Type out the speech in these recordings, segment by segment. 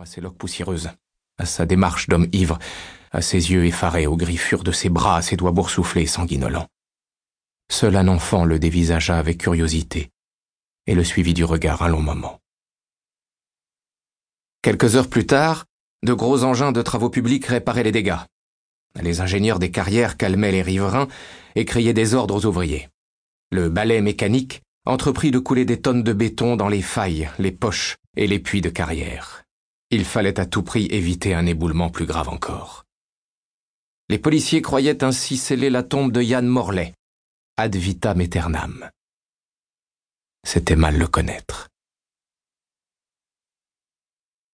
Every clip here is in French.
à ses loques poussiéreuses, à sa démarche d'homme ivre, à ses yeux effarés, aux griffures de ses bras, à ses doigts boursouflés et sanguinolents. Seul un enfant le dévisagea avec curiosité et le suivit du regard un long moment. Quelques heures plus tard, de gros engins de travaux publics réparaient les dégâts. Les ingénieurs des carrières calmaient les riverains et criaient des ordres aux ouvriers. Le balai mécanique entreprit de couler des tonnes de béton dans les failles, les poches et les puits de carrière. Il fallait à tout prix éviter un éboulement plus grave encore. Les policiers croyaient ainsi sceller la tombe de Yann Morlaix, ad vitam aeternam. C'était mal le connaître.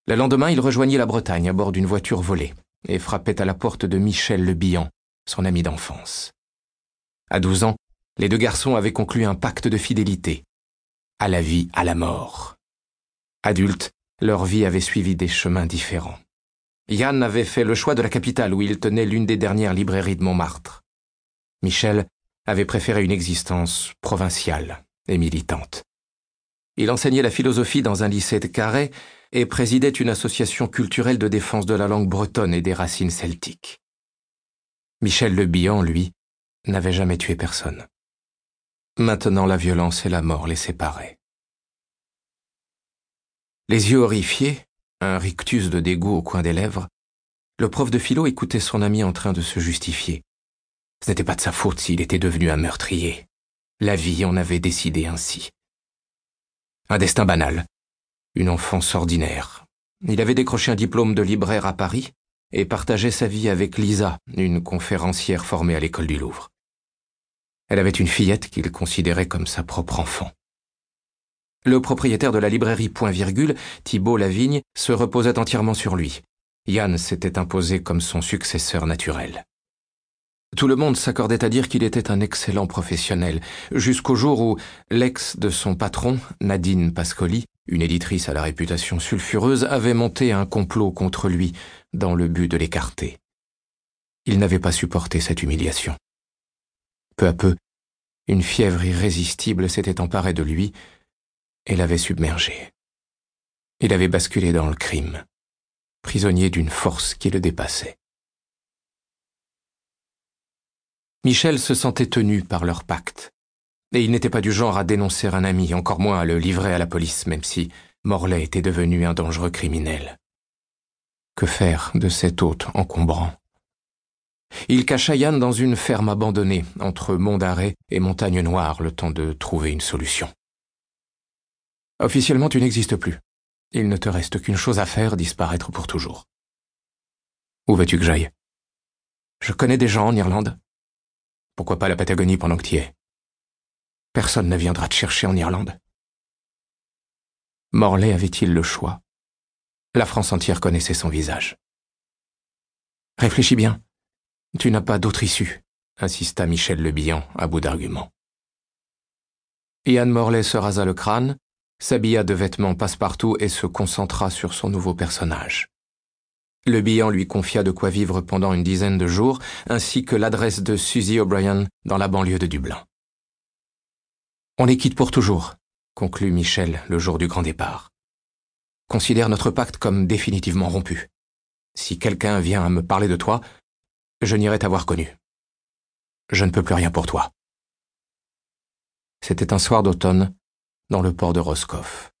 Le lendemain, il rejoignit la Bretagne à bord d'une voiture volée et frappait à la porte de Michel Le Bihan, son ami d'enfance. À douze ans, les deux garçons avaient conclu un pacte de fidélité, à la vie, à la mort. Adultes, leur vie avait suivi des chemins différents. Yann avait fait le choix de la capitale où il tenait l'une des dernières librairies de Montmartre. Michel avait préféré une existence provinciale et militante. Il enseignait la philosophie dans un lycée de Carhaix et présidait une association culturelle de défense de la langue bretonne et des racines celtiques. Michel Le Bihan, lui, n'avait jamais tué personne. Maintenant la violence et la mort les séparaient. Les yeux horrifiés, un rictus de dégoût au coin des lèvres, le prof de philo écoutait son ami en train de se justifier. Ce n'était pas de sa faute s'il était devenu un meurtrier. La vie en avait décidé ainsi. Un destin banal, une enfance ordinaire. Il avait décroché un diplôme de libraire à Paris et partageait sa vie avec Lisa, une conférencière formée à l'école du Louvre. Elle avait une fillette qu'il considérait comme sa propre enfant. Le propriétaire de la librairie Point Virgule, Thibault Lavigne, se reposait entièrement sur lui. Yann s'était imposé comme son successeur naturel. Tout le monde s'accordait à dire qu'il était un excellent professionnel, jusqu'au jour où l'ex de son patron, Nadine Pascoli, une éditrice à la réputation sulfureuse, avait monté un complot contre lui, dans le but de l'écarter. Il n'avait pas supporté cette humiliation. Peu à peu, une fièvre irrésistible s'était emparée de lui, et l'avait submergé. Il avait basculé dans le crime, prisonnier d'une force qui le dépassait. Michel se sentait tenu par leur pacte, et il n'était pas du genre à dénoncer un ami, encore moins à le livrer à la police, même si Morlaix était devenu un dangereux criminel. Que faire de cet hôte encombrant? Il cacha Yann dans une ferme abandonnée entre Mont d'Arrêt et Montagne Noire le temps de trouver une solution. Officiellement, tu n'existes plus. Il ne te reste qu'une chose à faire, disparaître pour toujours. Où veux-tu que j'aille? Je connais des gens en Irlande. Pourquoi pas la Patagonie pendant que tu y es? Personne ne viendra te chercher en Irlande. Morlaix avait-il le choix? La France entière connaissait son visage. Réfléchis bien. Tu n'as pas d'autre issue, insista Michel Le Bihan à bout d'arguments. Ian Morlaix se rasa le crâne, s'habilla de vêtements passe-partout et se concentra sur son nouveau personnage. Le bilan lui confia de quoi vivre pendant une dizaine de jours, ainsi que l'adresse de Suzy O'Brien dans la banlieue de Dublin. On les quitte pour toujours, conclut Michel le jour du grand départ. Considère notre pacte comme définitivement rompu. Si quelqu'un vient à me parler de toi, je n'irai t'avoir connu. Je ne peux plus rien pour toi. C'était un soir d'automne, dans le port de Roscoff.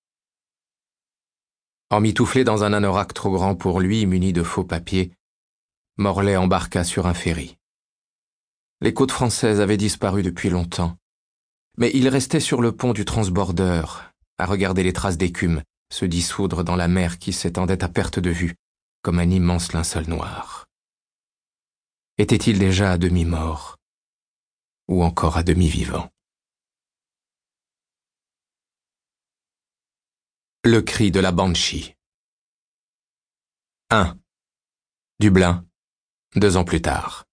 Emmitouflé dans un anorak trop grand pour lui, muni de faux papiers, Morlaix embarqua sur un ferry. Les côtes françaises avaient disparu depuis longtemps, mais il restait sur le pont du transborder, à regarder les traces d'écume se dissoudre dans la mer qui s'étendait à perte de vue, comme un immense linceul noir. Était-il déjà à demi mort, ou encore à demi vivant Le cri de la banshee. 1. Dublin, deux ans plus tard.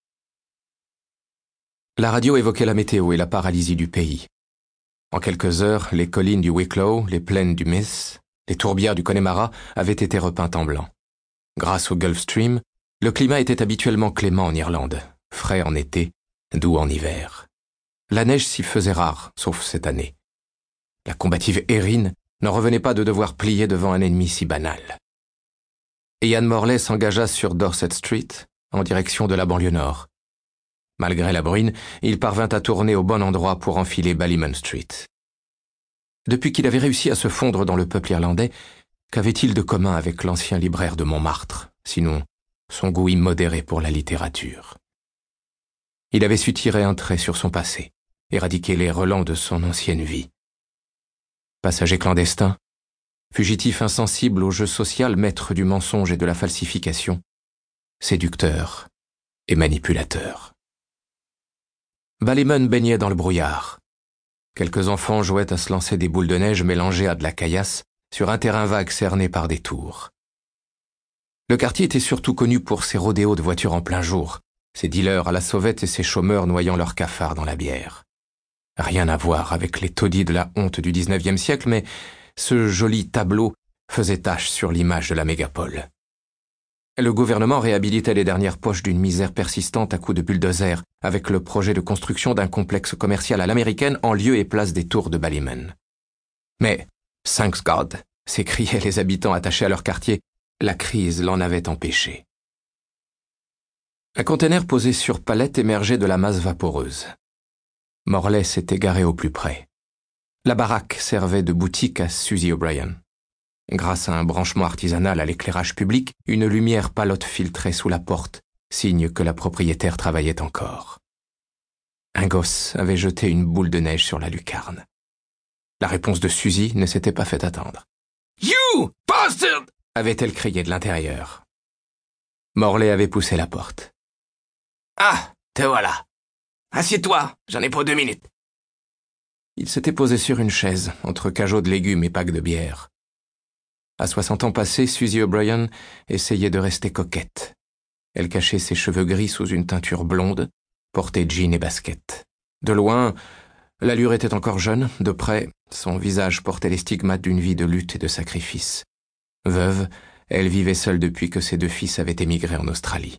La radio évoquait la météo et la paralysie du pays. En quelques heures, les collines du Wicklow, les plaines du Miss, les tourbières du Connemara avaient été repeintes en blanc. Grâce au Gulf Stream, le climat était habituellement clément en Irlande, frais en été, doux en hiver. La neige s'y faisait rare, sauf cette année. La combative Erin n'en revenait pas de devoir plier devant un ennemi si banal. et Ian Morley s'engagea sur Dorset Street, en direction de la banlieue nord. Malgré la bruine, il parvint à tourner au bon endroit pour enfiler Ballyman Street. Depuis qu'il avait réussi à se fondre dans le peuple irlandais, qu'avait-il de commun avec l'ancien libraire de Montmartre, sinon son goût immodéré pour la littérature? Il avait su tirer un trait sur son passé, éradiquer les relents de son ancienne vie. Passager clandestin, fugitif insensible au jeu social, maître du mensonge et de la falsification, séducteur et manipulateur. Ballyman baignait dans le brouillard. Quelques enfants jouaient à se lancer des boules de neige mélangées à de la caillasse sur un terrain vague cerné par des tours. Le quartier était surtout connu pour ses rodéos de voitures en plein jour, ses dealers à la sauvette et ses chômeurs noyant leurs cafards dans la bière. Rien à voir avec les taudis de la honte du XIXe siècle, mais ce joli tableau faisait tache sur l'image de la mégapole. Le gouvernement réhabilitait les dernières poches d'une misère persistante à coups de bulldozer, avec le projet de construction d'un complexe commercial à l'américaine en lieu et place des tours de Ballyman. Mais, thanks God, s'écriaient les habitants attachés à leur quartier, la crise l'en avait empêché. Un conteneur posé sur palette émergeait de la masse vaporeuse. Morlaix s'était garé au plus près. La baraque servait de boutique à Susie O'Brien. Grâce à un branchement artisanal à l'éclairage public, une lumière palote filtrait sous la porte, signe que la propriétaire travaillait encore. Un gosse avait jeté une boule de neige sur la lucarne. La réponse de Suzy ne s'était pas fait attendre. You bastard avait-elle crié de l'intérieur. Morlaix avait poussé la porte. Ah, te voilà. Assieds-toi, j'en ai pour deux minutes. Il s'était posé sur une chaise, entre cajots de légumes et packs de bière. À soixante ans passés, Suzy O'Brien essayait de rester coquette. Elle cachait ses cheveux gris sous une teinture blonde, portait jean et basket. De loin, l'allure était encore jeune, de près, son visage portait les stigmates d'une vie de lutte et de sacrifice. Veuve, elle vivait seule depuis que ses deux fils avaient émigré en Australie.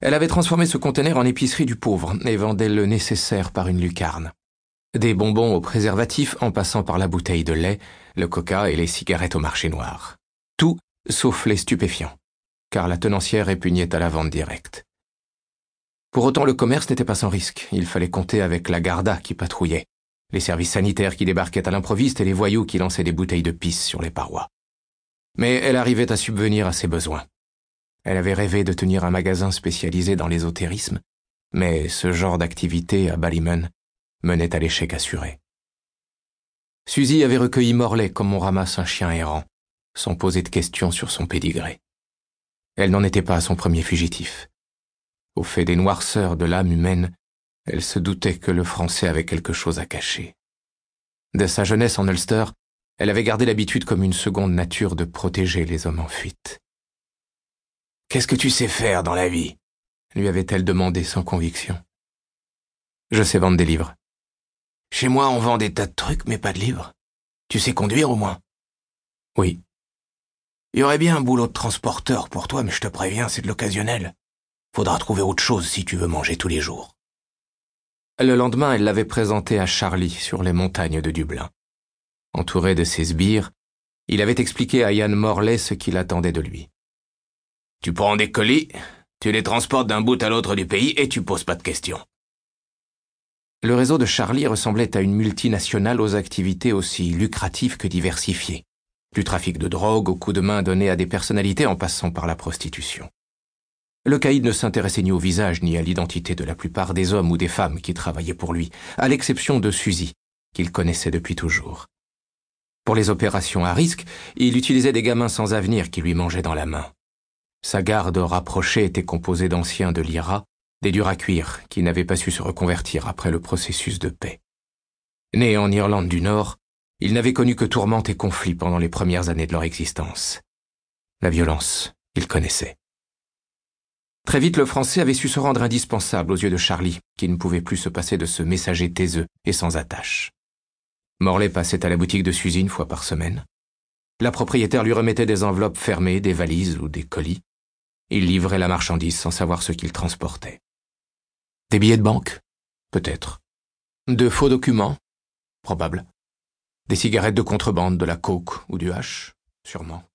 Elle avait transformé ce conteneur en épicerie du pauvre et vendait le nécessaire par une lucarne. Des bonbons au préservatif en passant par la bouteille de lait, le coca et les cigarettes au marché noir. Tout sauf les stupéfiants, car la tenancière répugnait à la vente directe. Pour autant, le commerce n'était pas sans risque. Il fallait compter avec la Garda qui patrouillait, les services sanitaires qui débarquaient à l'improviste et les voyous qui lançaient des bouteilles de pisse sur les parois. Mais elle arrivait à subvenir à ses besoins. Elle avait rêvé de tenir un magasin spécialisé dans l'ésotérisme, mais ce genre d'activité à Ballyman menait à l'échec assuré. Suzy avait recueilli Morlaix comme on ramasse un chien errant, sans poser de questions sur son pédigré. Elle n'en était pas à son premier fugitif. Au fait des noirceurs de l'âme humaine, elle se doutait que le français avait quelque chose à cacher. De sa jeunesse en Ulster, elle avait gardé l'habitude comme une seconde nature de protéger les hommes en fuite. Qu'est-ce que tu sais faire dans la vie? lui avait-elle demandé sans conviction. Je sais vendre des livres. Chez moi, on vend des tas de trucs, mais pas de livres. Tu sais conduire au moins? Oui. Il y aurait bien un boulot de transporteur pour toi, mais je te préviens, c'est de l'occasionnel. Faudra trouver autre chose si tu veux manger tous les jours. Le lendemain, elle l'avait présenté à Charlie sur les montagnes de Dublin. Entouré de ses sbires, il avait expliqué à Yann Morley ce qu'il attendait de lui. Tu prends des colis, tu les transportes d'un bout à l'autre du pays et tu poses pas de questions. Le réseau de Charlie ressemblait à une multinationale aux activités aussi lucratives que diversifiées, du trafic de drogue aux coups de main donnés à des personnalités en passant par la prostitution. Le caïd ne s'intéressait ni au visage ni à l'identité de la plupart des hommes ou des femmes qui travaillaient pour lui, à l'exception de Suzy, qu'il connaissait depuis toujours. Pour les opérations à risque, il utilisait des gamins sans avenir qui lui mangeaient dans la main. Sa garde rapprochée était composée d'anciens de l'IRA, des durs à cuire qui n'avaient pas su se reconvertir après le processus de paix. Né en Irlande du Nord, ils n'avaient connu que tourmentes et conflits pendant les premières années de leur existence. La violence, ils connaissaient. Très vite, le français avait su se rendre indispensable aux yeux de Charlie, qui ne pouvait plus se passer de ce messager taiseux et sans attache. Morlaix passait à la boutique de Suzy une fois par semaine. La propriétaire lui remettait des enveloppes fermées, des valises ou des colis. Il livrait la marchandise sans savoir ce qu'il transportait. Des billets de banque? Peut-être. De faux documents? Probable. Des cigarettes de contrebande, de la coke ou du hash? Sûrement.